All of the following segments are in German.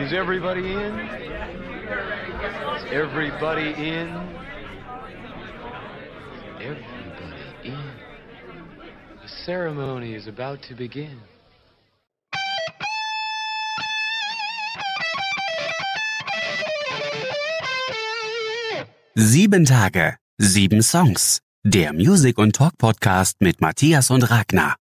Is everybody in? Is everybody in? Everybody in. The ceremony is about to begin. Sieben Tage, sieben Songs. Der Music und Talk Podcast mit Matthias und Ragnar.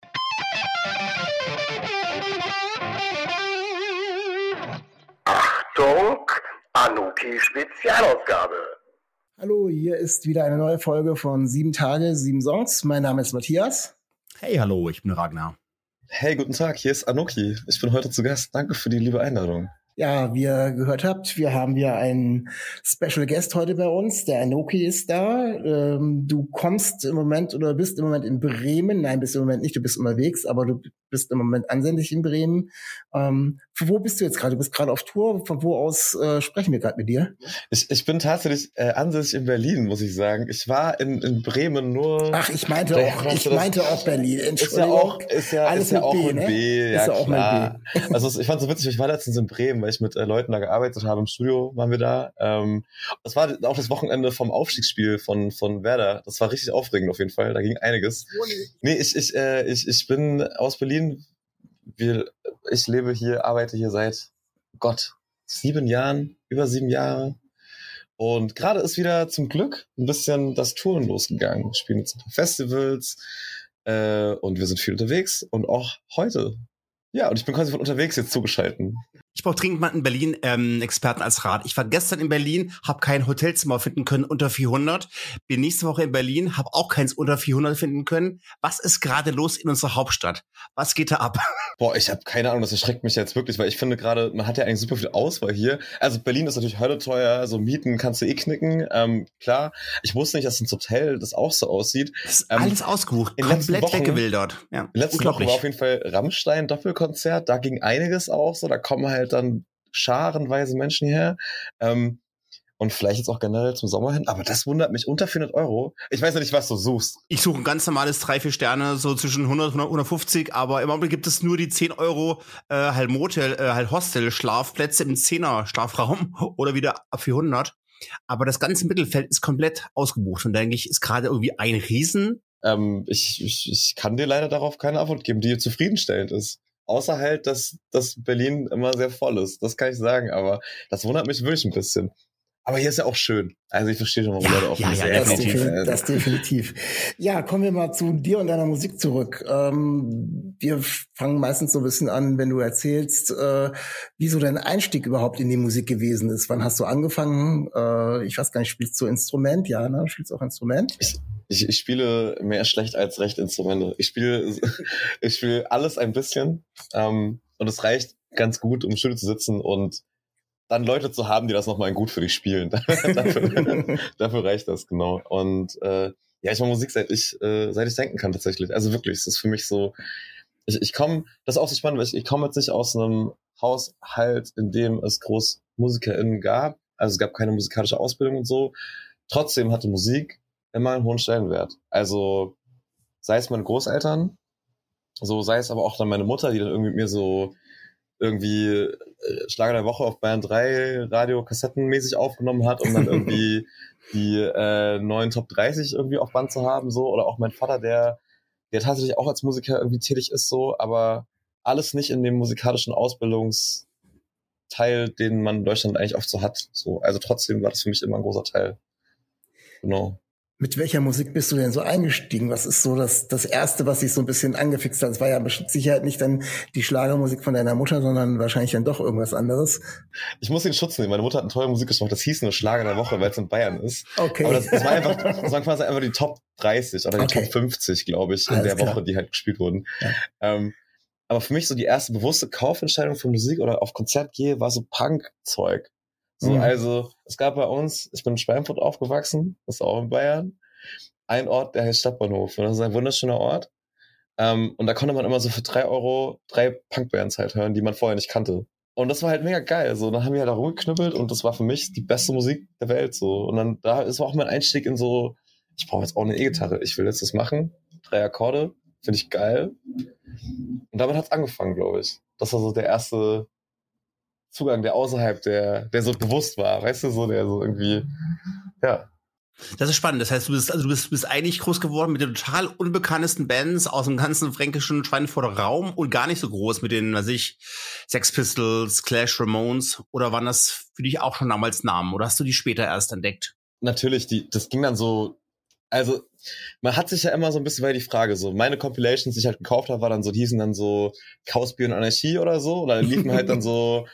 Anuki Spezialausgabe. Hallo, hier ist wieder eine neue Folge von Sieben Tage, sieben Songs. Mein Name ist Matthias. Hey, hallo, ich bin Ragnar. Hey, guten Tag, hier ist Anuki. Ich bin heute zu Gast. Danke für die liebe Einladung. Ja, wie ihr gehört habt, wir haben hier einen Special Guest heute bei uns. Der Anoki ist da. Ähm, du kommst im Moment oder bist im Moment in Bremen. Nein, bist im Moment nicht. Du bist unterwegs, aber du bist im Moment ansässig in Bremen. Ähm, wo bist du jetzt gerade? Du bist gerade auf Tour. Von wo aus äh, sprechen wir gerade mit dir? Ich, ich bin tatsächlich äh, ansässig in Berlin, muss ich sagen. Ich war in, in Bremen nur. Ach, ich meinte auch, ich meinte auch Berlin. Ist ja auch, ist ja, Alles ist ja mit auch B, mit ne? B. Ist Ja, ja auch mit klar. Also ich fand so witzig, ich war letztens in Bremen, weil ich mit äh, Leuten da gearbeitet habe. Im Studio waren wir da. Ähm, das war auch das Wochenende vom Aufstiegsspiel von, von Werder. Das war richtig aufregend auf jeden Fall. Da ging einiges. Nee, ich, ich, äh, ich, ich bin aus Berlin. Wir, ich lebe hier, arbeite hier seit Gott, sieben Jahren, über sieben Jahre. Und gerade ist wieder zum Glück ein bisschen das Touren losgegangen. Wir spielen jetzt ein paar Festivals äh, und wir sind viel unterwegs und auch heute. Ja, und ich bin quasi von unterwegs jetzt zugeschalten. Ich brauche dringend mal in Berlin ähm, Experten als Rat. Ich war gestern in Berlin, habe kein Hotelzimmer finden können unter 400. Bin nächste Woche in Berlin, habe auch keins unter 400 finden können. Was ist gerade los in unserer Hauptstadt? Was geht da ab? Boah, ich habe keine Ahnung, das erschreckt mich jetzt wirklich, weil ich finde gerade, man hat ja eigentlich super viel Auswahl hier. Also Berlin ist natürlich Hölle teuer, so Mieten kannst du eh knicken, ähm, klar. Ich wusste nicht, dass ins Hotel das auch so aussieht. Ähm, alles ausgebucht, in komplett Wochen- weggewildert. Ja, In letzten Wochen war auf jeden Fall Rammstein Doppelkonzert, da ging einiges auch so, da kommen halt dann scharenweise Menschen her. Ähm, und vielleicht jetzt auch generell zum Sommer hin, aber das wundert mich unter 400 Euro. Ich weiß ja nicht, was du suchst. Ich suche ein ganz normales drei, vier Sterne, so zwischen 100 und 150, aber im Augenblick gibt es nur die 10 Euro äh, halt Motel, äh, halt Hostel-Schlafplätze im 10er-Schlafraum oder wieder ab 400. Aber das ganze Mittelfeld ist komplett ausgebucht und denke ich, ist gerade irgendwie ein Riesen. Ähm, ich, ich, ich kann dir leider darauf keine Antwort geben, die zufriedenstellend ist. Außer halt, dass, dass Berlin immer sehr voll ist. Das kann ich sagen, aber das wundert mich wirklich ein bisschen. Aber hier ist ja auch schön. Also ich verstehe schon, warum Ja, Leute auch ja, ja, so Das, definitiv. das definitiv. Ja, kommen wir mal zu dir und deiner Musik zurück. Ähm, wir fangen meistens so ein bisschen an, wenn du erzählst, äh, wie so dein Einstieg überhaupt in die Musik gewesen ist. Wann hast du angefangen? Äh, ich weiß gar nicht, spielst du Instrument? Ja, ne? Spielst du auch Instrument? Ich, ich spiele mehr schlecht als recht Instrumente. Ich spiele, ich spiele alles ein bisschen. Ähm, und es reicht ganz gut, um Studio zu sitzen und dann Leute zu haben, die das nochmal gut für dich spielen. dafür, dafür reicht das, genau. Und äh, ja, ich mache Musik seit ich, äh, seit ich denken kann tatsächlich. Also wirklich, es ist für mich so, ich, ich komme, das ist auch so spannend, weil ich, ich komme jetzt nicht aus einem Haushalt, in dem es groß MusikerInnen gab. Also es gab keine musikalische Ausbildung und so. Trotzdem hatte Musik immer einen hohen Stellenwert. Also sei es meine Großeltern, so sei es aber auch dann meine Mutter, die dann irgendwie mit mir so irgendwie äh, Schlager der Woche auf Bayern 3 Radio kassettenmäßig aufgenommen hat, um dann irgendwie die äh, neuen Top 30 irgendwie auf Band zu haben, so oder auch mein Vater, der der tatsächlich auch als Musiker irgendwie tätig ist, so, aber alles nicht in dem musikalischen Ausbildungsteil, den man in Deutschland eigentlich oft so hat. So, also trotzdem war das für mich immer ein großer Teil. Genau. Mit welcher Musik bist du denn so eingestiegen? Was ist so das, das Erste, was dich so ein bisschen angefixt hat? Es war ja mit Sicherheit nicht dann die Schlagermusik von deiner Mutter, sondern wahrscheinlich dann doch irgendwas anderes. Ich muss den Schutz nehmen. Meine Mutter hat eine tolle Musik gemacht. Das hieß nur Schlager der Woche, weil es in Bayern ist. Okay. Aber das, das war einfach, das waren quasi einfach die Top 30 oder die Okay. Top 50, glaube ich, in Alles der klar. Woche, die halt gespielt wurden. Ja. Ähm, aber für mich so die erste bewusste Kaufentscheidung für Musik oder auf Konzert gehe, war so Punk-Zeug. So, Mhm. also, es gab bei uns, ich bin in Schweinfurt aufgewachsen, das ist auch in Bayern, ein Ort, der heißt Stadtbahnhof. Und das ist ein wunderschöner Ort. Ähm, und da konnte man immer so für drei Euro drei Punkbands halt hören, die man vorher nicht kannte. Und das war halt mega geil. So, dann haben wir halt da rumgeknüppelt und das war für mich die beste Musik der Welt. So. Und dann da ist auch mein Einstieg in so, ich brauche jetzt auch eine E-Gitarre. Ich will jetzt das machen. Drei Akkorde, finde ich geil. Und damit hat's angefangen, glaube ich. Das war so der erste Zugang, der außerhalb der, der so bewusst war, weißt du, so der so irgendwie, ja. Das ist spannend. Das heißt, du bist, also du bist, bist eigentlich groß geworden mit den total unbekanntesten Bands aus dem ganzen fränkischen Schweinfurter Raum und gar nicht so groß mit den, weiß ich, Sex Pistols, Clash, Ramones. Oder waren das für dich auch schon damals Namen? Oder hast du die später erst entdeckt? Natürlich, die, das ging dann so, also man hat sich ja immer so ein bisschen, weil die Frage so, meine Compilations, die ich halt gekauft habe, war dann so, die hießen dann so Chaosbier und Anarchie oder so, oder liefen halt dann so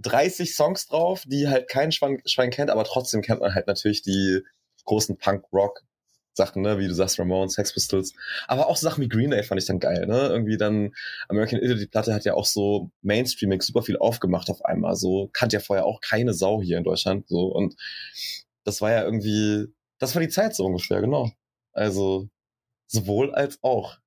30 Songs drauf, die halt kein Schwein, Schwein kennt, aber trotzdem kennt man halt natürlich die großen Punk-Rock Sachen, ne, wie du sagst, Ramones, Sex Pistols, aber auch so Sachen wie Green Day fand ich dann geil, ne, irgendwie dann American Idiot, die Platte hat ja auch so Mainstreaming super viel aufgemacht auf einmal, so kannte ja vorher auch keine Sau hier in Deutschland, so und das war ja irgendwie, das war die Zeit so ungefähr, genau. Also sowohl als auch.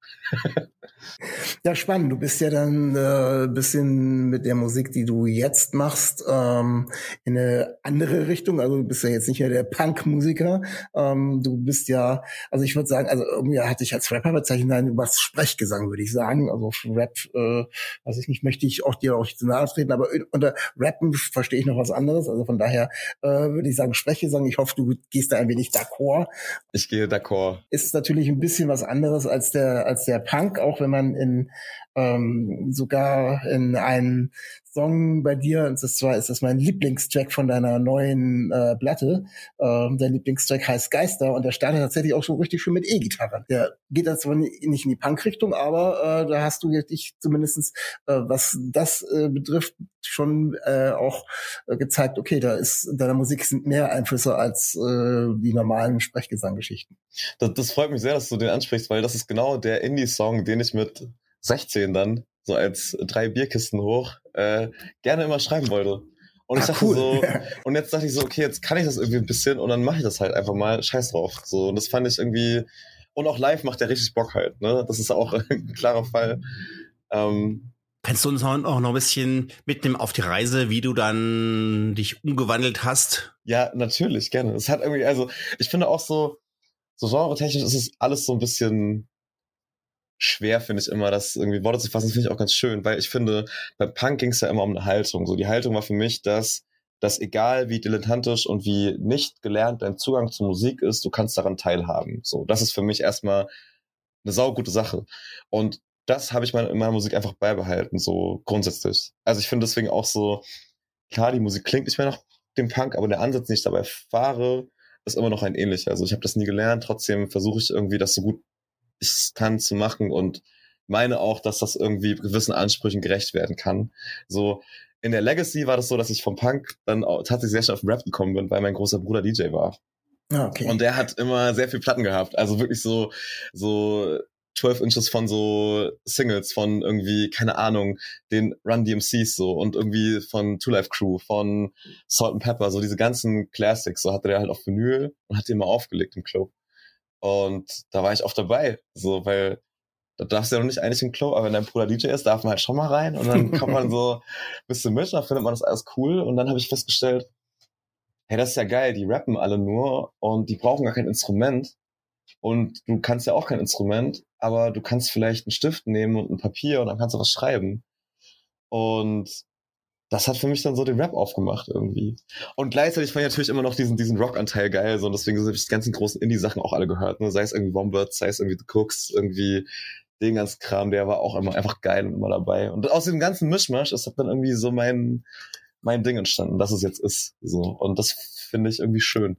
Ja, spannend. Du bist ja dann äh, bisschen mit der Musik, die du jetzt machst, ähm, in eine andere Richtung. Also du bist ja jetzt nicht mehr der Punk-Musiker. Ähm, du bist ja, also ich würde sagen, also irgendwie hatte ich als Rapper bezeichnet, nein, du machst Sprechgesang, würde ich sagen. Also Rap, äh, weiß ich nicht, möchte ich auch dir auch nicht zu nahe treten, aber unter Rappen verstehe ich noch was anderes. Also von daher äh, würde ich sagen Sprechgesang. Ich hoffe, du gehst da ein wenig d'accord Ich gehe d'accord. ist natürlich ein bisschen was anderes als der als der Punk, auch wenn man in ähm, sogar in einem Song bei dir, und das zwar ist das mein Lieblingstrack von deiner neuen äh, Platte. Ähm, dein Lieblingstrack heißt Geister und der startet tatsächlich auch schon richtig schön mit E-Gitarre. Der geht dann zwar nicht in die Punk-Richtung, aber äh, da hast du jetzt dich zumindestens äh, was das äh, betrifft, schon äh, auch äh, gezeigt, okay, da ist in deiner Musik sind mehr Einflüsse als äh, die normalen Sprechgesanggeschichten. Das, das freut mich sehr, dass du den ansprichst, weil das ist genau der Indie-Song, den ich mit 16 dann, so als drei Bierkisten hoch, äh, gerne immer schreiben wollte. Und ich Ah, dachte cool. so, und jetzt dachte ich so, okay, jetzt kann ich das irgendwie ein bisschen und dann mache ich das halt einfach mal, scheiß drauf. So, und das fand ich irgendwie, und auch live macht der richtig Bock halt, ne? Das ist auch ein klarer Fall. Ähm, Kannst du uns auch noch ein bisschen mitnehmen auf die Reise, wie du dann dich umgewandelt hast? Ja, natürlich, gerne. Es hat irgendwie, also ich finde auch so, so genre-technisch ist es alles so ein bisschen schwer, finde ich immer, das irgendwie Worte zu fassen, finde ich auch ganz schön, weil ich finde, bei Punk ging es ja immer um eine Haltung. So, die Haltung war für mich, dass, dass egal wie dilettantisch und wie nicht gelernt dein Zugang zur Musik ist, du kannst daran teilhaben. So, das ist für mich erstmal eine saugute Sache. Und das habe ich in meiner Musik einfach beibehalten, so grundsätzlich. Also ich finde deswegen auch so, klar, die Musik klingt nicht mehr nach dem Punk, aber der Ansatz, den ich dabei fahre, ist immer noch ein ähnlicher. Also ich habe das nie gelernt, trotzdem versuche ich irgendwie das so gut ich kann zu machen und meine auch, dass das irgendwie gewissen Ansprüchen gerecht werden kann. So in der Legacy war das so, dass ich vom Punk dann tatsächlich sehr schnell auf den Rap gekommen bin, weil mein großer Bruder DJ war. Ah, okay. Und der hat immer sehr viel Platten gehabt. Also wirklich so, so 12 Inches von so Singles von irgendwie, keine Ahnung, den Run DMCs so und irgendwie von Two Life Crew, von Salt and Pepper, so diese ganzen Classics, so hatte der halt auf Vinyl und hat die immer aufgelegt im Club. Und da war ich oft dabei, so, weil da darfst du ja noch nicht eigentlich im Club, aber wenn dein Bruder DJ ist, darf man halt schon mal rein. Und dann kommt man so ein bisschen mit, dann findet man das alles cool. Und dann habe ich festgestellt, hey, das ist ja geil, die rappen alle nur und die brauchen gar kein Instrument. Und du kannst ja auch kein Instrument, aber du kannst vielleicht einen Stift nehmen und ein Papier und dann kannst du was schreiben. Und das hat für mich dann so den Rap aufgemacht irgendwie. Und gleichzeitig fand ich natürlich immer noch diesen, diesen Rock-Anteil geil, so und deswegen habe ich die ganzen großen Indie-Sachen auch alle gehört, ne? sei es irgendwie Wombats, sei es irgendwie The Cooks, irgendwie den ganzen Kram, der war auch immer einfach geil und immer dabei. Und aus dem ganzen Mischmasch ist dann irgendwie so mein, mein Ding entstanden, dass es jetzt ist. So. Und das finde ich irgendwie schön.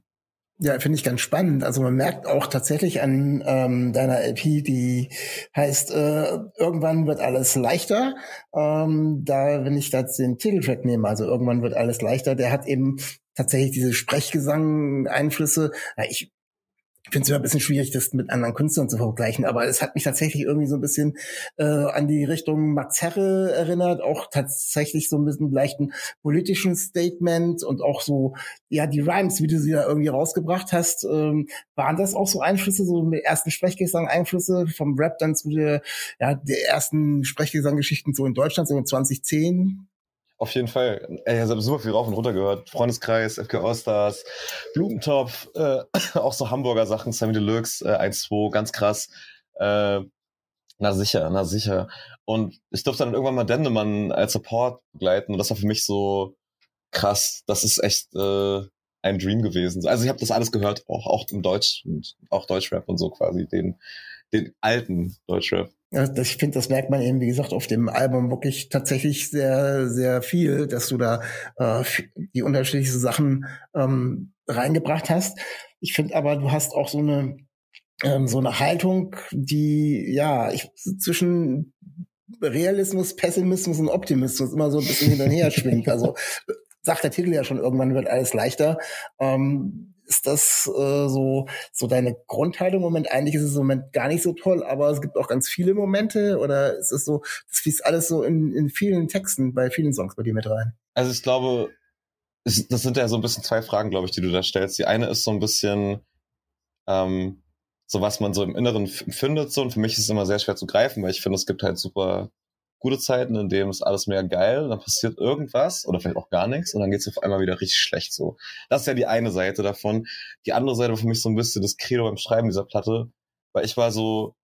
Ja, finde ich ganz spannend. Also man merkt auch tatsächlich an ähm, deiner LP, die heißt äh, Irgendwann wird alles leichter. Ähm, da, wenn ich jetzt den Titeltrack nehme, also Irgendwann wird alles leichter, der hat eben tatsächlich diese Sprechgesang-Einflüsse. Ja, ich ich finde es immer ein bisschen schwierig, das mit anderen Künstlern zu vergleichen, aber es hat mich tatsächlich irgendwie so ein bisschen äh, an die Richtung Max Herre erinnert, auch tatsächlich so ein bisschen leichten politischen Statement und auch so, ja, die Rhymes, wie du sie da irgendwie rausgebracht hast, ähm, waren das auch so Einflüsse, so mit ersten Sprechgesang-Einflüsse vom Rap dann zu der, ja, der ersten Sprechgesang-Geschichten so in Deutschland, so in 2010? Auf jeden Fall. Ey, ich habe super viel rauf und runter gehört. Freundeskreis, FK Allstars, Blumentopf, äh, auch so Hamburger Sachen, Sammy Deluxe, äh, 1-2, ganz krass. Äh, na sicher, na sicher. Und ich durfte dann irgendwann mal Dendemann als Support begleiten und das war für mich so krass. Das ist echt äh, ein Dream gewesen. Also ich habe das alles gehört, auch, auch im Deutsch auch Deutschrap und so quasi, den, den alten Deutschrap. Ich finde, das merkt man eben, wie gesagt, auf dem Album wirklich tatsächlich sehr, sehr viel, dass du da äh, die unterschiedlichsten Sachen ähm, reingebracht hast. Ich finde aber, du hast auch so eine ähm, so eine Haltung, die ja ich, zwischen Realismus, Pessimismus und Optimismus immer so ein bisschen hin und her schwingt. Also sagt der Titel ja schon, irgendwann wird alles leichter. Ähm, ist das äh, so, so deine Grundhaltung im Moment? Eigentlich ist es im Moment gar nicht so toll, aber es gibt auch ganz viele Momente oder ist es so, das fließt alles so in, in vielen Texten, bei vielen Songs bei dir mit rein? Also ich glaube, das sind ja so ein bisschen zwei Fragen, glaube ich, die du da stellst. Die eine ist so ein bisschen, ähm, so was man so im Inneren findet, so, und für mich ist es immer sehr schwer zu greifen, weil ich finde, es gibt halt super gute Zeiten, in denen ist alles mehr geil, dann passiert irgendwas oder vielleicht auch gar nichts und dann geht es auf einmal wieder richtig schlecht so. Das ist ja die eine Seite davon. Die andere Seite war für mich so ein bisschen das Credo beim Schreiben dieser Platte, weil ich war so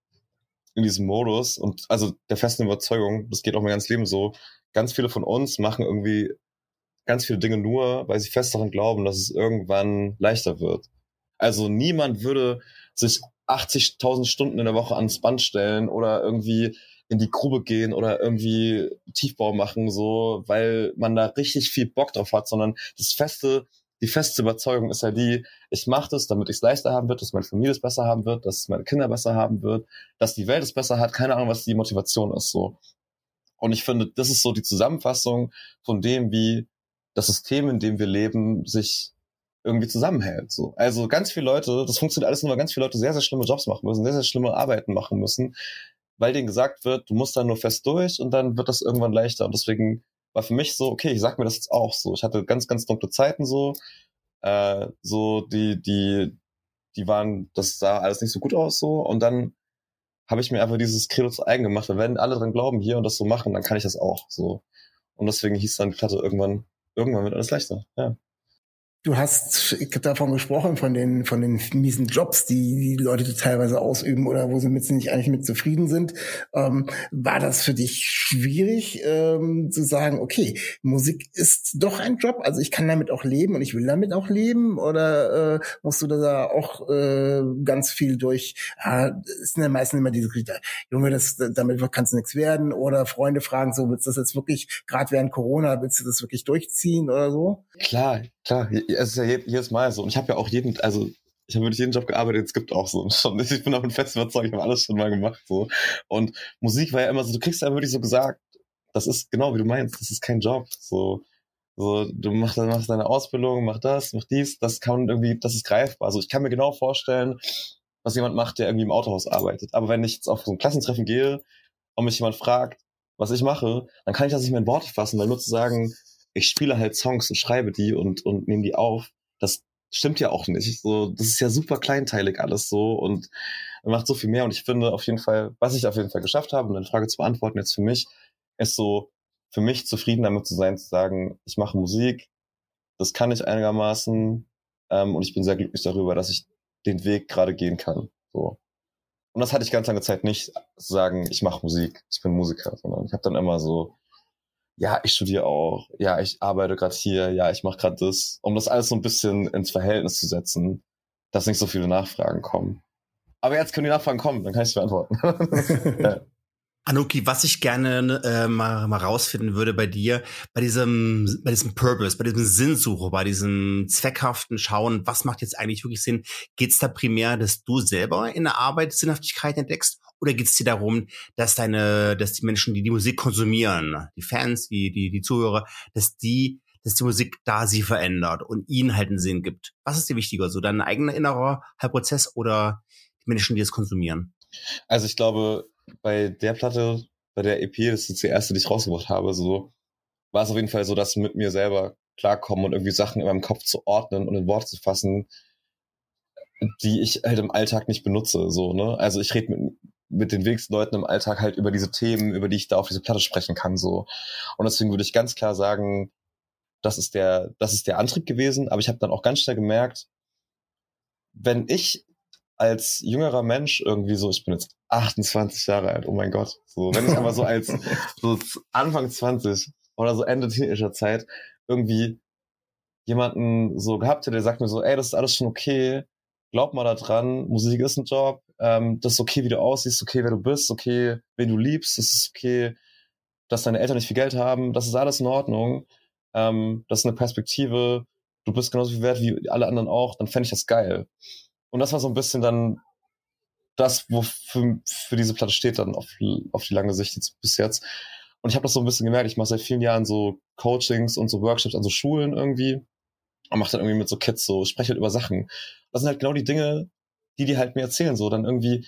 in diesem Modus und also der festen Überzeugung, das geht auch mein ganzes Leben so, ganz viele von uns machen irgendwie ganz viele Dinge nur, weil sie fest daran glauben, dass es irgendwann leichter wird. Also niemand würde sich 80.000 Stunden in der Woche ans Band stellen oder irgendwie in die Grube gehen oder irgendwie Tiefbau machen, so, weil man da richtig viel Bock drauf hat, sondern das feste, die feste Überzeugung ist ja die, ich mache das, damit ich es leichter haben wird, dass meine Familie es besser haben wird, dass meine Kinder besser haben wird, dass die Welt es besser hat, keine Ahnung, was die Motivation ist, so. Und ich finde, das ist so die Zusammenfassung von dem, wie das System, in dem wir leben, sich irgendwie zusammenhält. So. Also ganz viele Leute, das funktioniert alles nur, weil ganz viele Leute sehr, sehr schlimme Jobs machen müssen, sehr, sehr schlimme Arbeiten machen müssen, weil denen gesagt wird, du musst da nur fest durch und dann wird das irgendwann leichter. Und deswegen war für mich so, okay, ich sag mir das jetzt auch so. Ich hatte ganz, ganz dunkle Zeiten so, äh, so die, die, die waren, das sah alles nicht so gut aus so. Und dann habe ich mir einfach dieses Credo zu eigen gemacht. wenn alle dran glauben hier und das so machen, dann kann ich das auch so. Und deswegen hieß dann die Platte irgendwann, irgendwann wird alles leichter. Ja. Du hast davon gesprochen, von den, von den miesen Jobs, die die Leute teilweise ausüben oder wo sie mit nicht eigentlich mit zufrieden sind. Ähm, war das für dich schwierig ähm, zu sagen, okay, Musik ist doch ein Job, also ich kann damit auch leben und ich will damit auch leben? Oder äh, musst du da auch äh, ganz viel durch, äh, ist in der meisten immer diese Kritik, Junge, das, damit kannst du nichts werden? Oder Freunde fragen so, willst du das jetzt wirklich, gerade während Corona, willst du das wirklich durchziehen oder so? Klar, klar es ist ja jedes Mal so. Und ich habe ja auch jeden, also ich habe wirklich jeden Job gearbeitet, es gibt auch so. Schon, ich bin auch ein fest überzeugt, ich habe alles schon mal gemacht. so. Und Musik war ja immer so, du kriegst ja wirklich so gesagt, das ist genau wie du meinst, das ist kein Job. So, so du machst, machst deine Ausbildung, mach das, mach dies, das kann irgendwie, das ist greifbar. Also ich kann mir genau vorstellen, was jemand macht, der irgendwie im Autohaus arbeitet. Aber wenn ich jetzt auf so ein Klassentreffen gehe und mich jemand fragt, was ich mache, dann kann ich das nicht mehr in Worte fassen, weil nur zu sagen, ich spiele halt Songs und schreibe die und, und nehme die auf. Das stimmt ja auch nicht. So, das ist ja super kleinteilig alles so und macht so viel mehr. Und ich finde auf jeden Fall, was ich auf jeden Fall geschafft habe, um eine Frage zu beantworten jetzt für mich, ist so, für mich zufrieden damit zu sein, zu sagen, ich mache Musik, das kann ich einigermaßen ähm, und ich bin sehr glücklich darüber, dass ich den Weg gerade gehen kann. So. Und das hatte ich ganz lange Zeit nicht, zu sagen, ich mache Musik, ich bin Musiker, sondern ich habe dann immer so ja, ich studiere auch, ja, ich arbeite gerade hier, ja, ich mache gerade das, um das alles so ein bisschen ins Verhältnis zu setzen, dass nicht so viele Nachfragen kommen. Aber jetzt können die Nachfragen kommen, dann kann ich es beantworten. ja. Anuki, was ich gerne äh, mal, mal rausfinden würde bei dir, bei diesem, bei diesem Purpose, bei diesem Sinnsuche, bei diesem zweckhaften Schauen, was macht jetzt eigentlich wirklich Sinn? Geht es da primär, dass du selber in der Arbeit Sinnhaftigkeit entdeckst? Oder geht es dir darum, dass deine, dass die Menschen, die die Musik konsumieren, die Fans, die, die, die Zuhörer, dass die, dass die Musik da sie verändert und ihnen halt einen Sinn gibt? Was ist dir wichtiger? So dein eigener innerer Prozess oder die Menschen, die es konsumieren? Also ich glaube, bei der Platte, bei der EP, das ist die erste, die ich rausgebracht habe, so war es auf jeden Fall so, dass mit mir selber klarkommen und irgendwie Sachen in meinem Kopf zu ordnen und in Worte zu fassen, die ich halt im Alltag nicht benutze. So, ne? Also ich rede mit, mit den wenigsten Leuten im Alltag halt über diese Themen, über die ich da auf diese Platte sprechen kann. So. Und deswegen würde ich ganz klar sagen, das ist der, das ist der Antrieb gewesen. Aber ich habe dann auch ganz schnell gemerkt, wenn ich als jüngerer Mensch irgendwie so, ich bin jetzt 28 Jahre alt, oh mein Gott. So, wenn ich aber so als so Anfang 20 oder so Ende teenager Zeit irgendwie jemanden so gehabt hätte, der sagt mir so, ey, das ist alles schon okay, glaub mal da dran, Musik ist ein Job, ähm, das ist okay, wie du aussiehst, okay, wer du bist, okay, wen du liebst, das ist okay, dass deine Eltern nicht viel Geld haben, das ist alles in Ordnung, ähm, das ist eine Perspektive, du bist genauso viel wert wie alle anderen auch, dann fände ich das geil. Und das war so ein bisschen dann das, wofür für diese Platte steht, dann auf, auf die lange Sicht jetzt, bis jetzt. Und ich habe das so ein bisschen gemerkt, ich mache seit vielen Jahren so Coachings und so Workshops an so Schulen irgendwie und mache dann irgendwie mit so Kids so, spreche halt über Sachen. Das sind halt genau die Dinge, die die halt mir erzählen, so dann irgendwie,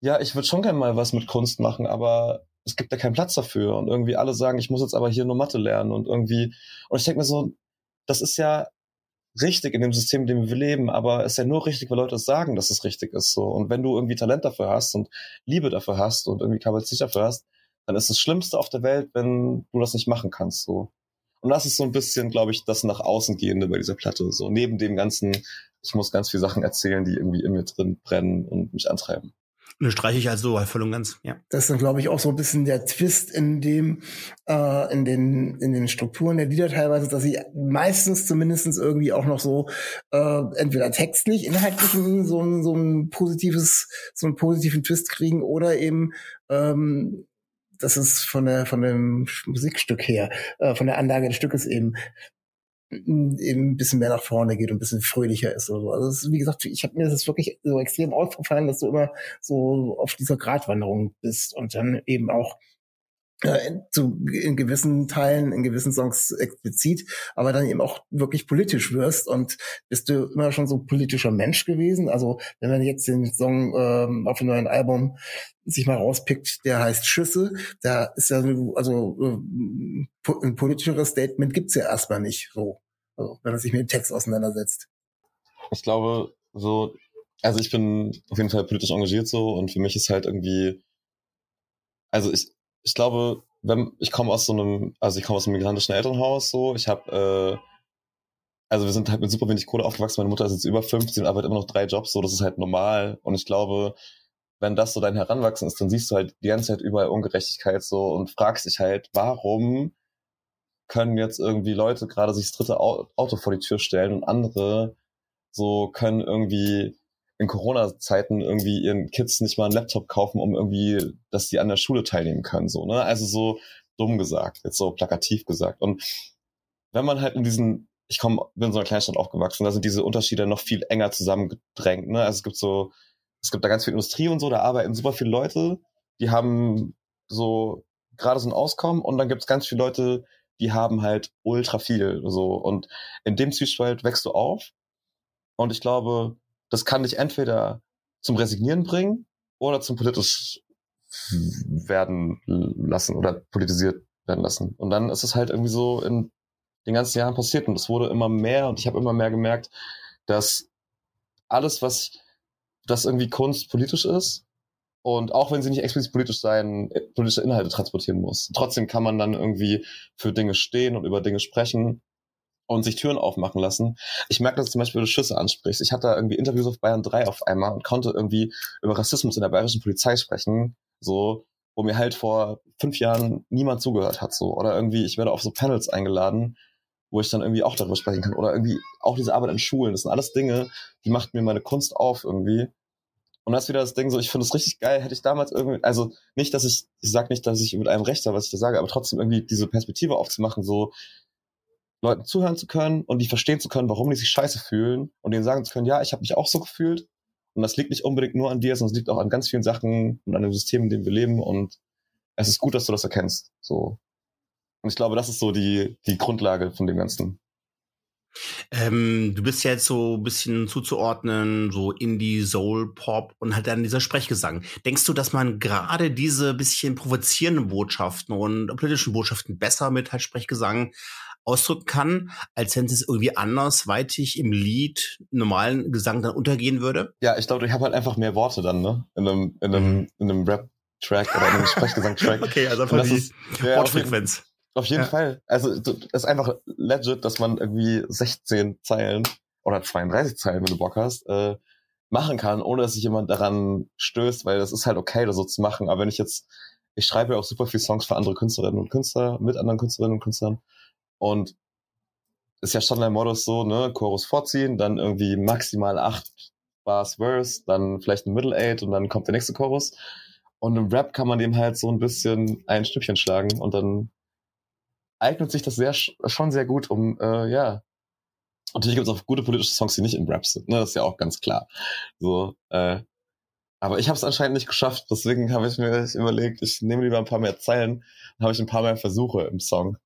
ja, ich würde schon gerne mal was mit Kunst machen, aber es gibt ja keinen Platz dafür und irgendwie alle sagen, ich muss jetzt aber hier nur Mathe lernen und irgendwie, und ich denke mir so, das ist ja richtig in dem System, in dem wir leben, aber es ist ja nur richtig, weil Leute sagen, dass es richtig ist. So. Und wenn du irgendwie Talent dafür hast und Liebe dafür hast und irgendwie Kapazität dafür hast, dann ist das Schlimmste auf der Welt, wenn du das nicht machen kannst. So. Und das ist so ein bisschen, glaube ich, das nach außen gehende bei dieser Platte. So neben dem ganzen, ich muss ganz viele Sachen erzählen, die irgendwie in mir drin brennen und mich antreiben. Und streiche ich also voll und ganz, ja. Das ist dann, glaube ich, auch so ein bisschen der Twist in dem, äh, in den, in den Strukturen der Lieder teilweise, dass sie meistens zumindestens irgendwie auch noch so, äh, entweder textlich, inhaltlich so ein, so ein positives, so einen positiven Twist kriegen oder eben, ähm, das ist von der von dem Musikstück her, äh, von der Anlage des Stückes eben eben ein bisschen mehr nach vorne geht und ein bisschen fröhlicher ist oder so. Also ist, wie gesagt, ich habe mir das wirklich so extrem aufgefallen, dass du immer so auf dieser Gratwanderung bist und dann eben auch äh, zu, in gewissen Teilen, in gewissen Songs explizit, aber dann eben auch wirklich politisch wirst und bist du immer schon so politischer Mensch gewesen. Also wenn man jetzt den Song ähm, auf dem neuen Album sich mal rauspickt, der heißt Schüsse, da ist ja also äh, ein politischeres Statement gibt's ja erstmal nicht so, also, wenn man sich mit dem Text auseinandersetzt. Ich glaube, so, also ich bin auf jeden Fall politisch engagiert so und für mich ist halt irgendwie, also ich, ich glaube, wenn ich komme aus so einem, also ich komme aus einem migrantischen Elternhaus, so, ich habe, äh, also wir sind halt mit super wenig Kohle aufgewachsen. Meine Mutter ist jetzt über 15 und arbeitet immer noch drei Jobs, so, das ist halt normal. Und ich glaube, wenn das so dein Heranwachsen ist, dann siehst du halt die ganze Zeit überall Ungerechtigkeit so und fragst dich halt, warum können jetzt irgendwie Leute gerade sich das dritte Auto vor die Tür stellen und andere so können irgendwie in Corona-Zeiten irgendwie ihren Kids nicht mal einen Laptop kaufen, um irgendwie, dass die an der Schule teilnehmen können, so, ne? Also so dumm gesagt, jetzt so plakativ gesagt. Und wenn man halt in diesen, ich komme, bin in so einer Kleinstadt aufgewachsen, da sind diese Unterschiede noch viel enger zusammengedrängt, ne? Also es gibt so, es gibt da ganz viel Industrie und so, da arbeiten super viele Leute, die haben so gerade so ein Auskommen und dann gibt es ganz viele Leute, die haben halt ultra viel so und in dem Zwiespalt wächst du auf und ich glaube, das kann dich entweder zum Resignieren bringen oder zum politisch werden lassen oder politisiert werden lassen. Und dann ist es halt irgendwie so in den ganzen Jahren passiert und es wurde immer mehr und ich habe immer mehr gemerkt, dass alles, was das irgendwie Kunst politisch ist und auch wenn sie nicht explizit politisch sein, politische Inhalte transportieren muss, trotzdem kann man dann irgendwie für Dinge stehen und über Dinge sprechen und sich Türen aufmachen lassen. Ich merke, dass du zum Beispiel Schüsse ansprichst. Ich hatte irgendwie Interviews auf Bayern 3 auf einmal und konnte irgendwie über Rassismus in der bayerischen Polizei sprechen, so, wo mir halt vor fünf Jahren niemand zugehört hat, so. Oder irgendwie, ich werde auf so Panels eingeladen, wo ich dann irgendwie auch darüber sprechen kann. Oder irgendwie auch diese Arbeit in Schulen. Das sind alles Dinge, die macht mir meine Kunst auf irgendwie. Und das ist wieder das Ding, so, ich finde es richtig geil, hätte ich damals irgendwie, also nicht, dass ich, ich sag nicht, dass ich mit einem Recht habe, was ich da sage, aber trotzdem irgendwie diese Perspektive aufzumachen, so Leuten zuhören zu können und die verstehen zu können, warum die sich scheiße fühlen und denen sagen zu können, ja, ich habe mich auch so gefühlt und das liegt nicht unbedingt nur an dir, sondern es liegt auch an ganz vielen Sachen und an dem System, in dem wir leben und es ist gut, dass du das erkennst, so. Und ich glaube, das ist so die, die Grundlage von dem Ganzen. Ähm, du bist ja jetzt so ein bisschen zuzuordnen, so Indie, Soul, Pop und halt dann dieser Sprechgesang. Denkst du, dass man gerade diese bisschen provozierenden Botschaften und politischen Botschaften besser mit halt Sprechgesang ausdrücken kann, als wenn es irgendwie andersweitig im Lied normalen Gesang dann untergehen würde? Ja, ich glaube, ich habe halt einfach mehr Worte dann, ne? In einem, in einem, mhm. in einem Rap-Track oder in einem Sprechgesang-Track. okay, also einfach die ist, ja, Wortfrequenz. Auf jeden ja. Fall. Also es ist einfach legit, dass man irgendwie 16 Zeilen oder 32 Zeilen, wenn du Bock hast, äh, machen kann, ohne dass sich jemand daran stößt, weil das ist halt okay, das so zu machen. Aber wenn ich jetzt, ich schreibe ja auch super viele Songs für andere Künstlerinnen und Künstler, mit anderen Künstlerinnen und Künstlern. Und ist ja schon der Modus so, ne, Chorus vorziehen, dann irgendwie maximal acht Bars Verse, dann vielleicht ein Middle Eight und dann kommt der nächste Chorus. Und im Rap kann man dem halt so ein bisschen ein Stückchen schlagen und dann eignet sich das sehr, schon sehr gut, um, äh, ja, natürlich gibt es auch gute politische Songs, die nicht in Rap sind, ne, das ist ja auch ganz klar. So, äh, aber ich habe es anscheinend nicht geschafft, deswegen habe ich mir überlegt, ich nehme lieber ein paar mehr Zeilen, habe ich ein paar mehr Versuche im Song.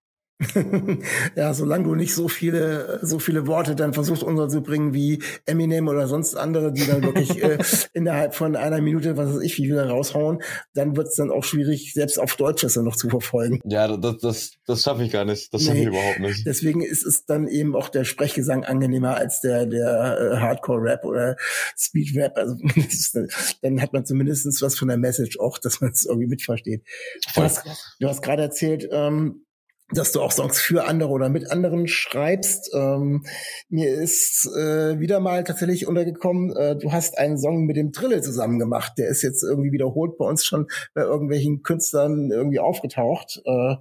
ja, solange du nicht so viele, so viele Worte dann versuchst unterzubringen wie Eminem oder sonst andere, die dann wirklich äh, innerhalb von einer Minute, was weiß ich, wie wieder raushauen, dann wird es dann auch schwierig, selbst auf Deutsch das dann noch zu verfolgen. Ja, das, das, das schaffe ich gar nicht. Das schaffe nee, ich überhaupt nicht. Deswegen ist es dann eben auch der Sprechgesang angenehmer als der, der äh, Hardcore-Rap oder Speed-Rap. Also dann hat man zumindestens was von der Message auch, dass man es irgendwie mitversteht. Du hast, du hast gerade erzählt, ähm, dass du auch Songs für andere oder mit anderen schreibst. Ähm, mir ist äh, wieder mal tatsächlich untergekommen, äh, du hast einen Song mit dem Trille zusammen gemacht. Der ist jetzt irgendwie wiederholt bei uns schon bei irgendwelchen Künstlern irgendwie aufgetaucht. Äh,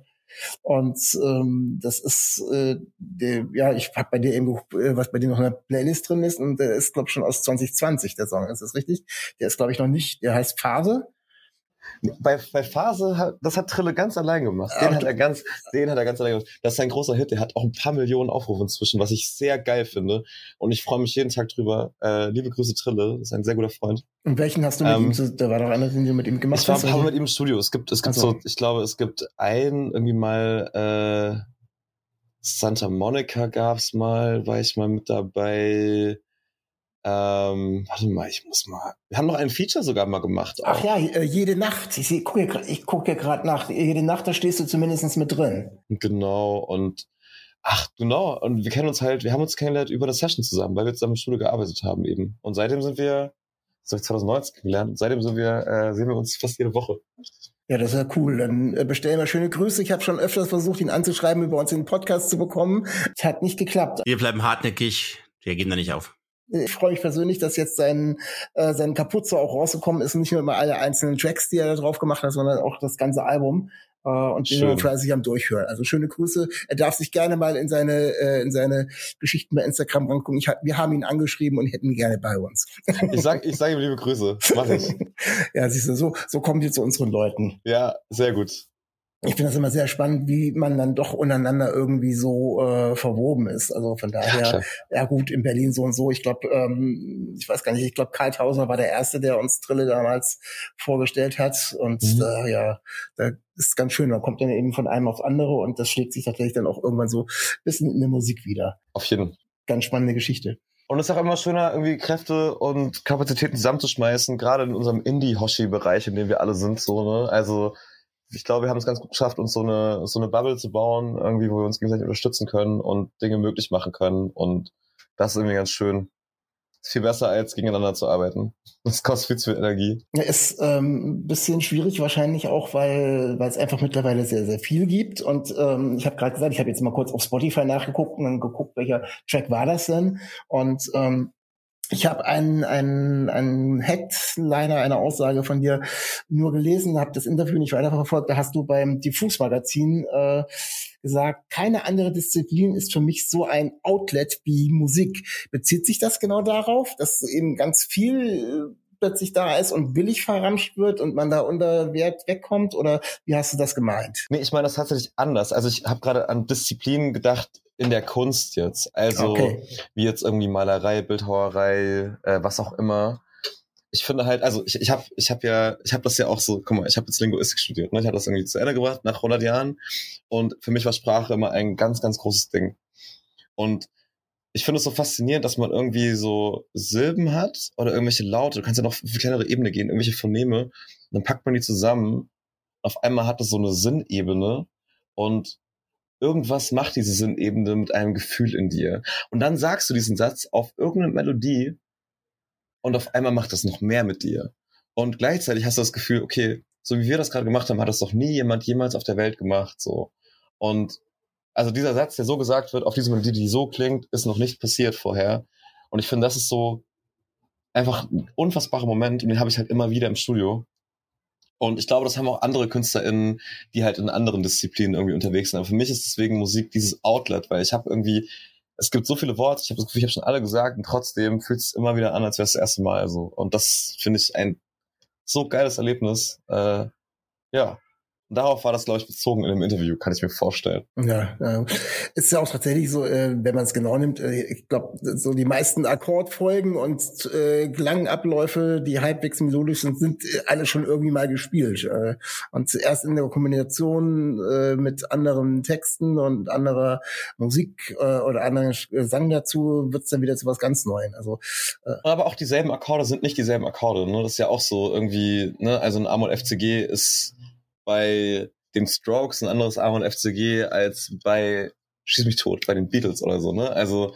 und ähm, das ist, äh, der, ja, ich habe bei dir eben, äh, was bei dir noch in der Playlist drin ist, und der ist, glaube ich, schon aus 2020, der Song. Ist das richtig? Der ist, glaube ich, noch nicht, der heißt Phase. Bei, bei Phase, hat, das hat Trille ganz allein gemacht. Den, hat er ganz, den hat er ganz allein gemacht. Das ist ein großer Hit. Der hat auch ein paar Millionen Aufrufe inzwischen, was ich sehr geil finde. Und ich freue mich jeden Tag drüber. Äh, liebe Grüße Trille. Das ist ein sehr guter Freund. Und welchen hast du mit ähm, ihm? Da war doch einer, den du mit ihm gemacht hast. Ich war ein paar mit ihm im Studio. Es gibt, es gibt also. so, ich glaube, es gibt einen irgendwie mal, äh, Santa Monica gab's mal, war ich mal mit dabei. Ähm, warte mal, ich muss mal. Wir haben noch ein Feature sogar mal gemacht. Auch. Ach ja, äh, jede Nacht. Ich gucke ich guck ja gerade nach. Jede Nacht, da stehst du zumindest mit drin. Genau, und ach, genau. Und wir kennen uns halt, wir haben uns kennengelernt über das Session zusammen, weil wir zusammen im Studio gearbeitet haben eben. Und seitdem sind wir, das habe ich 2019 gelernt, und seitdem sind wir, äh, sehen wir uns fast jede Woche. Ja, das ist ja cool. Dann äh, bestellen wir schöne Grüße. Ich habe schon öfters versucht, ihn anzuschreiben, über uns in den Podcast zu bekommen. Es hat nicht geklappt. Wir bleiben hartnäckig. Wir gehen da nicht auf. Ich freue mich persönlich, dass jetzt sein, äh, sein Kapuze auch rausgekommen ist. Nicht nur immer alle einzelnen Tracks, die er da drauf gemacht hat, sondern auch das ganze Album. Äh, und den wir fleißig am Durchhören. Also schöne Grüße. Er darf sich gerne mal in seine, äh, in seine Geschichten bei Instagram rangucken. Ich, wir haben ihn angeschrieben und hätten ihn gerne bei uns. ich sag, ich sag ihm liebe Grüße. Mach ich. ja, siehst du, so, so kommen wir zu unseren Leuten. Ja, sehr gut ich finde das immer sehr spannend, wie man dann doch untereinander irgendwie so äh, verwoben ist. Also von daher, ja, ja gut, in Berlin so und so. Ich glaube, ähm, ich weiß gar nicht, ich glaube, Karl Tausender war der Erste, der uns Trille damals vorgestellt hat. Und mhm. äh, ja, da ist ganz schön. Man kommt dann eben von einem aufs andere und das schlägt sich tatsächlich dann auch irgendwann so ein bisschen in der Musik wieder. Auf jeden Fall. Ganz spannende Geschichte. Und es ist auch immer schöner, irgendwie Kräfte und Kapazitäten zusammenzuschmeißen, gerade in unserem Indie-Hoshi-Bereich, in dem wir alle sind, so, ne? Also, ich glaube, wir haben es ganz gut geschafft, uns so eine, so eine Bubble zu bauen, irgendwie, wo wir uns gegenseitig unterstützen können und Dinge möglich machen können. Und das ist irgendwie ganz schön. Ist viel besser, als gegeneinander zu arbeiten. Das kostet viel zu viel Energie. Ist ähm, bisschen schwierig wahrscheinlich auch, weil weil es einfach mittlerweile sehr, sehr viel gibt. Und ähm, ich habe gerade gesagt, ich habe jetzt mal kurz auf Spotify nachgeguckt und dann geguckt, welcher Track war das denn. Und ähm, ich habe einen, einen, einen Headliner, eine Aussage von dir nur gelesen, habe das Interview nicht weiterverfolgt. Da hast du beim Diffus-Magazin äh, gesagt, keine andere Disziplin ist für mich so ein Outlet wie Musik. Bezieht sich das genau darauf, dass eben ganz viel plötzlich da ist und billig verramscht wird und man da unter Wert wegkommt? Oder wie hast du das gemeint? Nee, ich meine das tatsächlich anders. Also ich habe gerade an Disziplinen gedacht in der Kunst jetzt. Also Okay. wie jetzt irgendwie Malerei, Bildhauerei, äh, was auch immer. Ich finde halt, also ich, ich habe ich hab ja, ich habe das ja auch so, guck mal, ich habe jetzt Linguistik studiert, ne? Ich habe das irgendwie zu Ende gebracht nach 100 Jahren und für mich war Sprache immer ein ganz, ganz großes Ding. Und ich finde es so faszinierend, dass man irgendwie so Silben hat oder irgendwelche Laute, du kannst ja noch auf eine kleinere Ebene gehen, irgendwelche Phoneme, dann packt man die zusammen, auf einmal hat es so eine Sinnebene und irgendwas macht diese Sinnebene mit einem Gefühl in dir. Und dann sagst du diesen Satz auf irgendeine Melodie und auf einmal macht das noch mehr mit dir. Und gleichzeitig hast du das Gefühl, okay, so wie wir das gerade gemacht haben, hat das doch nie jemand jemals auf der Welt gemacht, so. Und also dieser Satz, der so gesagt wird, auf diese Melodie, die so klingt, ist noch nicht passiert vorher. Und ich finde, das ist so einfach ein unfassbarer Moment und den habe ich halt immer wieder im Studio. Und ich glaube, das haben auch andere KünstlerInnen, die halt in anderen Disziplinen irgendwie unterwegs sind. Aber für mich ist deswegen Musik dieses Outlet, weil ich habe irgendwie, es gibt so viele Worte, ich habe das Gefühl, ich habe schon alle gesagt und trotzdem fühlt es immer wieder an, als wäre es das erste Mal so. Und das finde ich ein so geiles Erlebnis. Äh, ja. Und darauf war das, glaube ich, bezogen in dem Interview, kann ich mir vorstellen. Ja, ja. ist ja auch tatsächlich so, äh, wenn man es genau nimmt, äh, ich glaube, so die meisten Akkordfolgen und äh, Klangabläufe, die halbwegs melodisch sind, sind äh, alle schon irgendwie mal gespielt. Äh, und zuerst in der Kombination äh, mit anderen Texten und anderer Musik äh, oder anderen Gesang dazu wird's dann wieder zu was ganz Neuem. Also Aber auch dieselben Akkorde sind nicht dieselben Akkorde. Ne? Das ist ja auch so irgendwie, ne? also ein A-Moll FCG ist bei den Strokes ein anderes A-Moll FCG als bei Schieß mich tot, bei den Beatles oder so. Ne? Also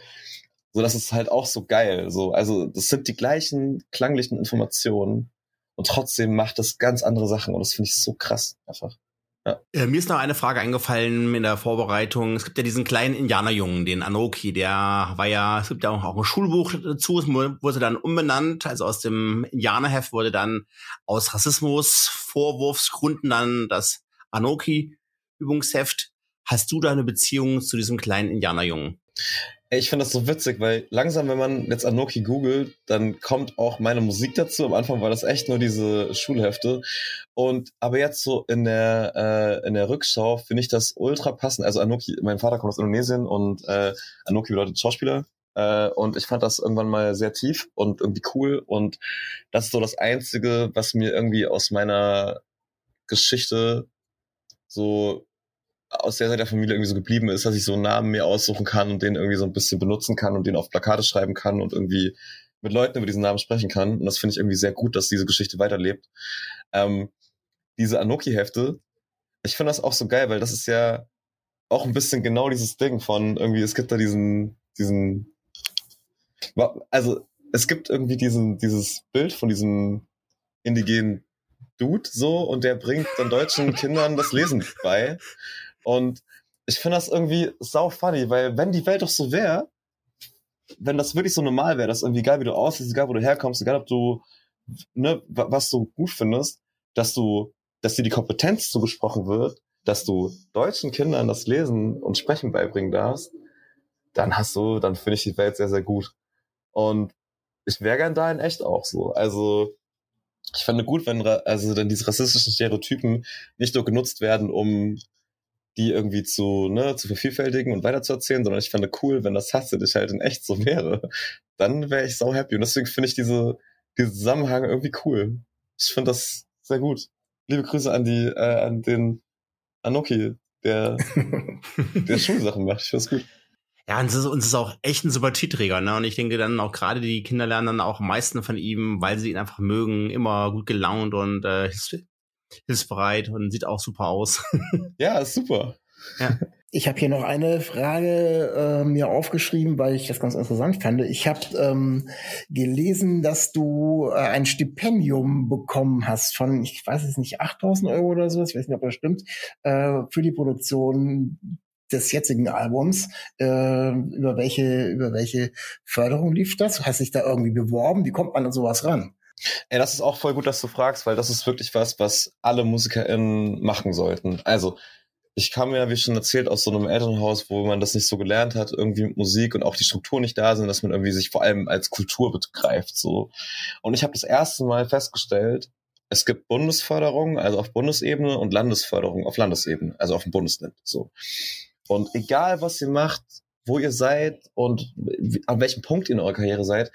so das ist halt auch so geil. So, also das sind die gleichen klanglichen Informationen und trotzdem macht das ganz andere Sachen und das finde ich so krass einfach. Äh, mir ist noch eine Frage eingefallen in der Vorbereitung. Es gibt ja diesen kleinen Indianerjungen, den Anoki, der war ja, es gibt ja auch ein Schulbuch dazu, wurde dann umbenannt, also aus dem Indianerheft wurde dann aus Rassismus, Vorwurfsgründen dann das Anoki-Übungsheft. Hast du da eine Beziehung zu diesem kleinen Indianerjungen? Ich finde das so witzig, weil langsam, wenn man jetzt Anoki googelt, dann kommt auch meine Musik dazu. Am Anfang war das echt nur diese Schulhefte. Und aber jetzt so in der äh, in der Rückschau finde ich das ultra passend. Also Anoki, mein Vater kommt aus Indonesien und äh, Anoki bedeutet Schauspieler. Äh, und ich fand das irgendwann mal sehr tief und irgendwie cool. Und das ist so das Einzige, was mir irgendwie aus meiner Geschichte so aus der Seite der Familie irgendwie so geblieben ist, dass ich so einen Namen mir aussuchen kann und den irgendwie so ein bisschen benutzen kann und den auf Plakate schreiben kann und irgendwie mit Leuten über diesen Namen sprechen kann. Und das finde ich irgendwie sehr gut, dass diese Geschichte weiterlebt. Ähm, diese Anoki-Hefte, ich finde das auch so geil, weil das ist ja auch ein bisschen genau dieses Ding von irgendwie, es gibt da diesen, diesen, also es gibt irgendwie diesen, dieses Bild von diesem indigenen Dude so und der bringt dann deutschen Kindern das Lesen bei. Und ich finde das irgendwie sau funny, weil wenn die Welt doch so wäre, wenn das wirklich so normal wäre, dass irgendwie egal wie du aussiehst, egal wo du herkommst, egal ob du, ne, wa- was du gut findest, dass du, dass dir die Kompetenz zugesprochen wird, dass du deutschen Kindern das Lesen und Sprechen beibringen darfst, dann hast du, dann finde ich die Welt sehr, sehr gut. Und ich wäre gern da in echt auch so. Also, ich fände gut, wenn also dann diese rassistischen Stereotypen nicht nur genutzt werden, um die irgendwie zu, ne, zu vervielfältigen und weiterzuerzählen, sondern ich fände cool, wenn das tatsächlich halt in echt so wäre. Dann wäre ich sau happy. Und deswegen finde ich diese, diesen Zusammenhang irgendwie cool. Ich finde das sehr gut. Liebe Grüße an die, äh, an den Anoki, der, der Schulsachen macht. Ich finde das gut. Ja, und es ist, ist auch echt ein Sympathieträger, ne? Und ich denke dann auch gerade die Kinder lernen dann auch am meisten von ihm, weil sie ihn einfach mögen, immer gut gelaunt und äh, hilfsbereit und sieht auch super aus. Ja, ist super. Ich habe hier noch eine Frage äh, mir aufgeschrieben, weil ich das ganz interessant fand. Ich habe ähm, gelesen, dass du äh, ein Stipendium bekommen hast von, ich weiß es nicht, 8000 Euro oder so, ich weiß nicht, ob das stimmt, äh, für die Produktion des jetzigen Albums. Äh, über welche über welche Förderung lief das? Hast dich da irgendwie beworben? Wie kommt man an sowas ran? Ey, das ist auch voll gut, dass du fragst, weil das ist wirklich was, was alle MusikerInnen machen sollten. Also, ich kam ja, wie schon erzählt, aus so einem Elternhaus, wo man das nicht so gelernt hat, irgendwie mit Musik und auch die Strukturen nicht da sind, dass man irgendwie sich vor allem als Kultur begreift. So. Und ich habe das erste Mal festgestellt, es gibt Bundesförderung, also auf Bundesebene und Landesförderung auf Landesebene, also auf dem Bundesland. So. Und egal was ihr macht, wo ihr seid und an welchem Punkt ihr in eurer Karriere seid,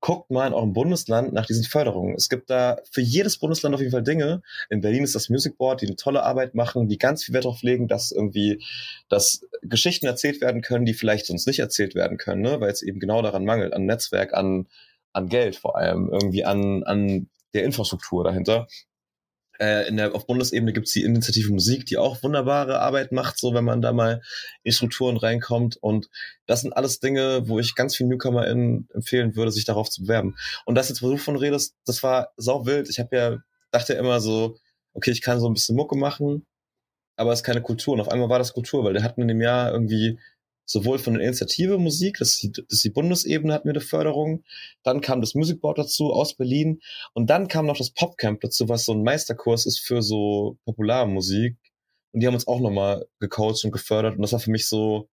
guckt mal in eurem Bundesland nach diesen Förderungen. Es gibt da für jedes Bundesland auf jeden Fall Dinge. In Berlin ist das Music Board, die eine tolle Arbeit machen, die ganz viel Wert darauf legen, dass irgendwie, dass Geschichten erzählt werden können, die vielleicht sonst nicht erzählt werden können, ne? weil es eben genau daran mangelt, an Netzwerk, an, an Geld vor allem, irgendwie an, an der Infrastruktur dahinter. Äh, in der, auf Bundesebene gibt's die Initiative Musik, die auch wunderbare Arbeit macht, so wenn man da mal in Strukturen reinkommt. Und das sind alles Dinge, wo ich ganz vielen NewcomerInnen empfehlen würde, sich darauf zu bewerben. Und das jetzt, wo du von redest, das war sau wild. Ich habe ja, dachte immer so, okay, ich kann so ein bisschen Mucke machen, aber es ist keine Kultur. Und auf einmal war das Kultur, weil der hatten in dem Jahr irgendwie sowohl von der Initiative Musik, das ist, die, das ist die Bundesebene, hat mir eine Förderung. Dann kam das Music Board dazu aus Berlin. Und dann kam noch das Popcamp dazu, was so ein Meisterkurs ist für so Popularmusik. Und die haben uns auch nochmal gecoacht und gefördert. Und das war für mich so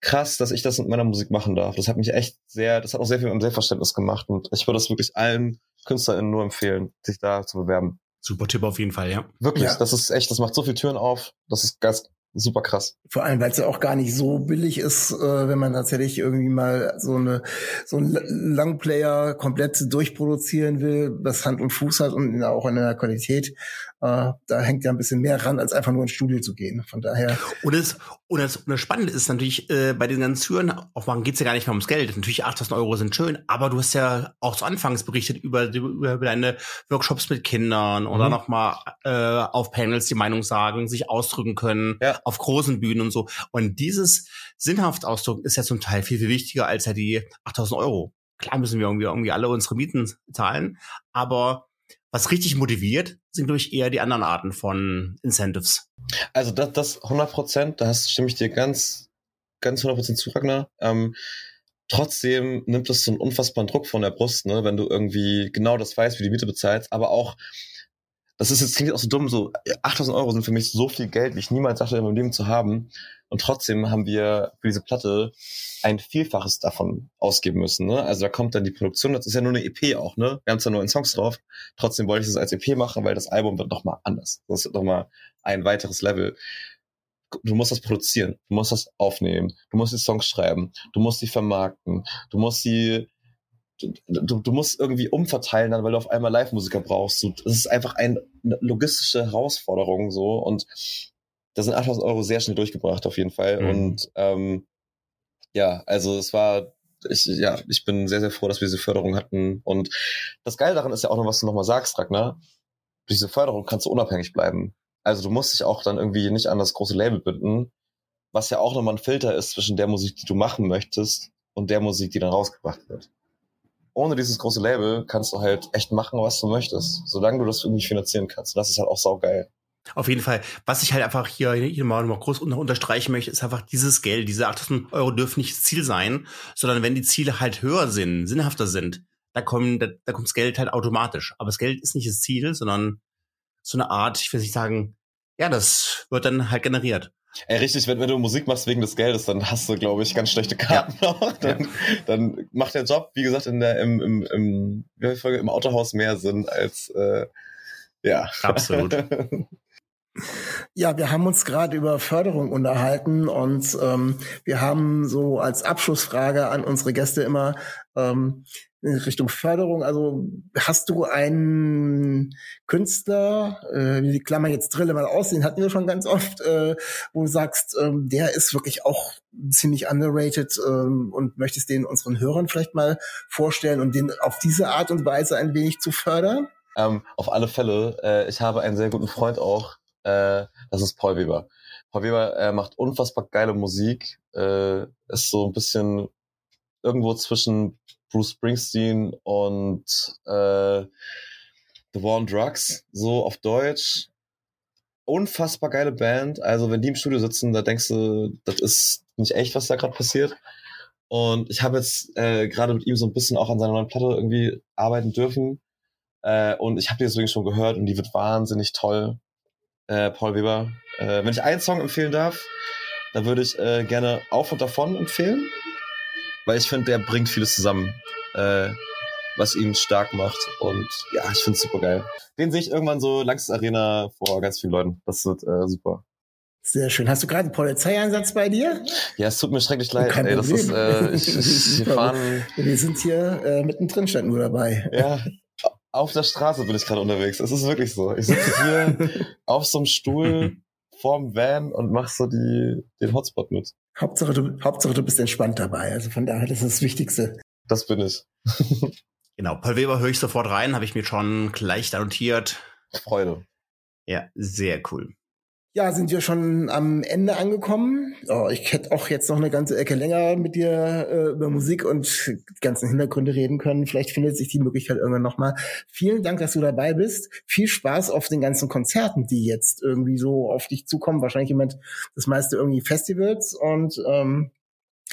krass, dass ich das mit meiner Musik machen darf. Das hat mich echt sehr, das hat auch sehr viel mit meinem Selbstverständnis gemacht. Und ich würde das wirklich allen KünstlerInnen nur empfehlen, sich da zu bewerben. Super Tipp auf jeden Fall, ja. Wirklich, Ja. das ist echt, das macht so viele Türen auf. Das ist ganz super krass. Vor allem, weil es ja auch gar nicht so billig ist, äh, wenn man tatsächlich irgendwie mal so eine so einen Langplayer komplett durchproduzieren will, das Hand und Fuß hat und auch in der Qualität. Äh, da hängt ja ein bisschen mehr ran, als einfach nur ins Studio zu gehen. Von daher, Und das, und das, und das Spannende ist natürlich, äh, bei den ganzen Türen, aufmachen geht's ja gar nicht mehr ums Geld. Natürlich 8000 Euro sind schön, aber du hast ja auch zu Anfangs berichtet über, über, über deine Workshops mit Kindern oder Mhm. nochmal äh, auf Panels die Meinung sagen, sich ausdrücken können, Ja. auf großen Bühnen und so. Und dieses sinnhaft ausdrücken ist ja zum Teil viel, viel wichtiger als ja die 8000 Euro. Klar müssen wir irgendwie, irgendwie alle unsere Mieten zahlen, aber was richtig motiviert, sind durch eher die anderen Arten von Incentives. Also das, das 100 Prozent, da stimme ich dir ganz, ganz 100 Prozent zu, Ragnar. Ähm, trotzdem nimmt es so einen unfassbaren Druck von der Brust, ne, wenn du irgendwie genau das weißt, wie die Miete bezahlst, aber auch, das ist jetzt klingt auch so dumm, so 8000 Euro sind für mich so viel Geld, wie ich niemals dachte in meinem Leben zu haben. Und trotzdem haben wir für diese Platte ein Vielfaches davon ausgeben müssen. Ne? Also da kommt dann die Produktion, das ist ja nur eine EP auch, ne? Wir haben zwar nur einen Songs drauf, trotzdem wollte ich das als EP machen, weil das Album wird noch mal anders. Das wird noch mal ein weiteres Level. Du musst das produzieren, du musst das aufnehmen, du musst die Songs schreiben, du musst die vermarkten, du musst die du, du, musst irgendwie umverteilen dann, weil du auf einmal Live-Musiker brauchst. Das ist einfach ein, eine logistische Herausforderung so und da sind 8000 Euro sehr schnell durchgebracht auf jeden Fall Mhm. und ähm, ja, also es war ich, ja, ich bin sehr, sehr froh, dass wir diese Förderung hatten. Und das Geile daran ist ja auch noch, was du nochmal sagst, Ragnar. Durch diese Förderung kannst du unabhängig bleiben. Also du musst dich auch dann irgendwie nicht an das große Label binden, was ja auch nochmal ein Filter ist zwischen der Musik, die du machen möchtest und der Musik, die dann rausgebracht wird. Ohne dieses große Label kannst du halt echt machen, was du möchtest, solange du das irgendwie finanzieren kannst. Und das ist halt auch saugeil. Auf jeden Fall. Was ich halt einfach hier, hier mal noch groß unter- unterstreichen möchte, ist einfach dieses Geld. Diese 8000 Euro dürfen nicht das Ziel sein, sondern wenn die Ziele halt höher sind, sinnhafter sind, da kommen, da, da kommt das Geld halt automatisch. Aber das Geld ist nicht das Ziel, sondern so eine Art, ich will nicht sagen, ja, das wird dann halt generiert. Ey, richtig, wenn, wenn du Musik machst wegen des Geldes, dann hast du, glaube ich, ganz schlechte Karten auch. Dann, dann macht der Job, wie gesagt, in der, im, im, im, Folge, im Autohaus mehr Sinn als, äh, ja. Absolut. Ja, wir haben uns gerade über Förderung unterhalten und ähm, wir haben so als Abschlussfrage an unsere Gäste immer ähm, in Richtung Förderung. Also hast du einen Künstler, äh, die Klammer jetzt Drille mal aus, den hatten wir schon ganz oft, äh, wo du sagst, ähm, der ist wirklich auch ziemlich underrated ähm, und möchtest den unseren Hörern vielleicht mal vorstellen und den auf diese Art und Weise ein wenig zu fördern? Ähm, auf alle Fälle, äh, ich habe einen sehr guten Freund auch, äh, das ist Paul Weber. Paul Weber äh, macht unfassbar geile Musik, äh, ist so ein bisschen irgendwo zwischen Bruce Springsteen und äh, The War on Drugs, so auf Deutsch. Unfassbar geile Band. Also wenn die im Studio sitzen, da denkst du, das ist nicht echt, was da gerade passiert. Und ich habe jetzt äh, gerade mit ihm so ein bisschen auch an seiner neuen Platte irgendwie arbeiten dürfen. Äh, und ich habe die deswegen schon gehört und die wird wahnsinnig toll. Äh, Paul Weber. Äh, wenn ich einen Song empfehlen darf, dann würde ich äh, gerne Auf und Davon empfehlen, weil ich finde, der bringt vieles zusammen, äh, was ihn stark macht. Und ja, ich finde es super geil. Den sehe ich irgendwann so Langstes Arena vor ganz vielen Leuten. Das wird äh, super. Sehr schön. Hast du gerade einen Polizeieinsatz bei dir? Ja, es tut mir schrecklich leid. Kein Ey, das ist, äh, ich, ich, wir fahren, Wir sind hier äh, mittendrin, stand nur dabei. ja, auf der Straße bin ich gerade unterwegs. Es ist wirklich so. Ich sitze hier auf so einem Stuhl vorm Van und mach so die, den Hotspot mit. Hauptsache du, Hauptsache, du bist entspannt dabei. Also von daher, das ist das Wichtigste. Das bin ich. Genau, Paul Weber höre ich sofort rein, habe ich mir schon gleich notiert. Freude. Ja, sehr cool. Ja, sind wir schon am Ende angekommen. Oh, ich hätte auch jetzt noch eine ganze Ecke länger mit dir äh, über Musik und ganzen Hintergründe reden können. Vielleicht findet sich die Möglichkeit irgendwann nochmal. Vielen Dank, dass du dabei bist. Viel Spaß auf den ganzen Konzerten, die jetzt irgendwie so auf dich zukommen. Wahrscheinlich Moment das meiste irgendwie Festivals und ähm,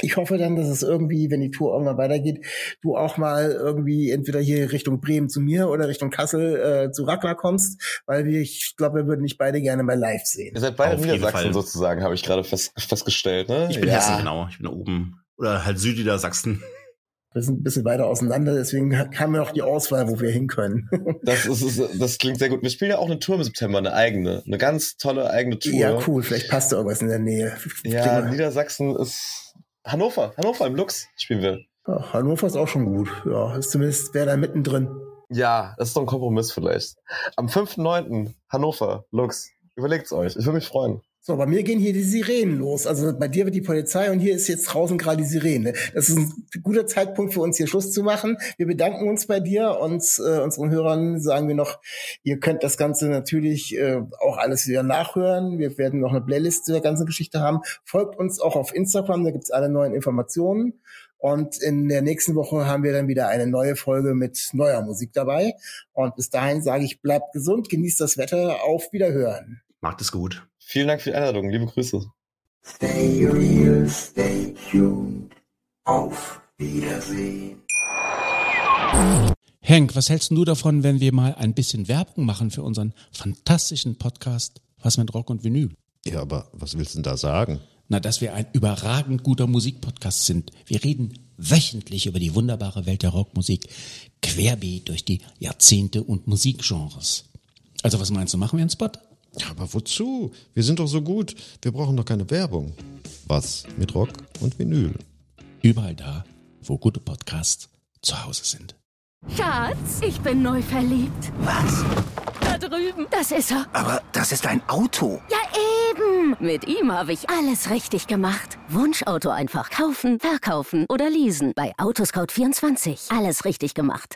ich hoffe dann, dass es irgendwie, wenn die Tour irgendwann weitergeht, du auch mal irgendwie entweder hier Richtung Bremen zu mir oder Richtung Kassel äh, zu Rackler kommst, weil wir, ich glaube, wir würden dich beide gerne mal live sehen. Ihr seid beide Auf Niedersachsen sozusagen, habe ich gerade fest, festgestellt, ne? Ich bin ja. Hessen, genau. Ich bin oben. Oder halt Südniedersachsen. Wir sind ein bisschen weiter auseinander, deswegen haben wir noch die Auswahl, wo wir hin können. Das, ist, ist, das klingt sehr gut. Wir spielen ja auch eine Tour im September, eine eigene. Eine ganz tolle eigene Tour. ja, cool, vielleicht passt da irgendwas in der Nähe. Ja, Niedersachsen ist Hannover. Hannover im Lux spielen wir. Ja, Hannover ist auch schon gut. Ja, ist zumindest wäre da mittendrin. Ja, das ist doch ein Kompromiss vielleicht. Am 5.9. Hannover, Lux. Überlegt's euch. Ich würde mich freuen. So, bei mir gehen hier die Sirenen los. Also bei dir wird die Polizei und hier ist jetzt draußen gerade die Sirene. Das ist ein guter Zeitpunkt für uns hier Schluss zu machen. Wir bedanken uns bei dir und äh, unseren Hörern sagen wir noch, ihr könnt das Ganze natürlich äh, auch alles wieder nachhören. Wir werden noch eine Playlist der ganzen Geschichte haben. Folgt uns auch auf Instagram, da gibt's alle neuen Informationen. Und in der nächsten Woche haben wir dann wieder eine neue Folge mit neuer Musik dabei. Und bis dahin sage ich, bleibt gesund, genießt das Wetter, auf Wiederhören. Macht es gut. Vielen Dank für die Einladung. Liebe Grüße. Stay real, stay tuned. Auf Wiedersehen. Henk, was hältst du davon, wenn wir mal ein bisschen Werbung machen für unseren fantastischen Podcast Was mit Rock und Vinyl? Ja, aber was willst du denn da sagen? Na, dass wir ein überragend guter Musikpodcast sind. Wir reden wöchentlich über die wunderbare Welt der Rockmusik, querbeet durch die Jahrzehnte und Musikgenres. Also was meinst du, machen wir einen Spot? Ja, aber wozu? Wir sind doch so gut. Wir brauchen doch keine Werbung. Was mit Rock und Vinyl? Überall da, wo gute Podcasts zu Hause sind. Schatz, ich bin neu verliebt. Was? Da drüben. Das ist er. Aber das ist ein Auto. Ja, eben. Mit ihm habe ich alles richtig gemacht. Wunschauto einfach kaufen, verkaufen oder leasen. Bei Autoscout24. Alles richtig gemacht.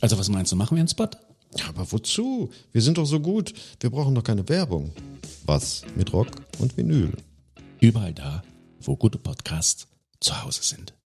Also was meinst du, machen wir einen Spot? Ja, aber wozu? Wir sind doch so gut. Wir brauchen doch keine Werbung. Was mit Rock und Vinyl? Überall da, wo gute Podcasts zu Hause sind.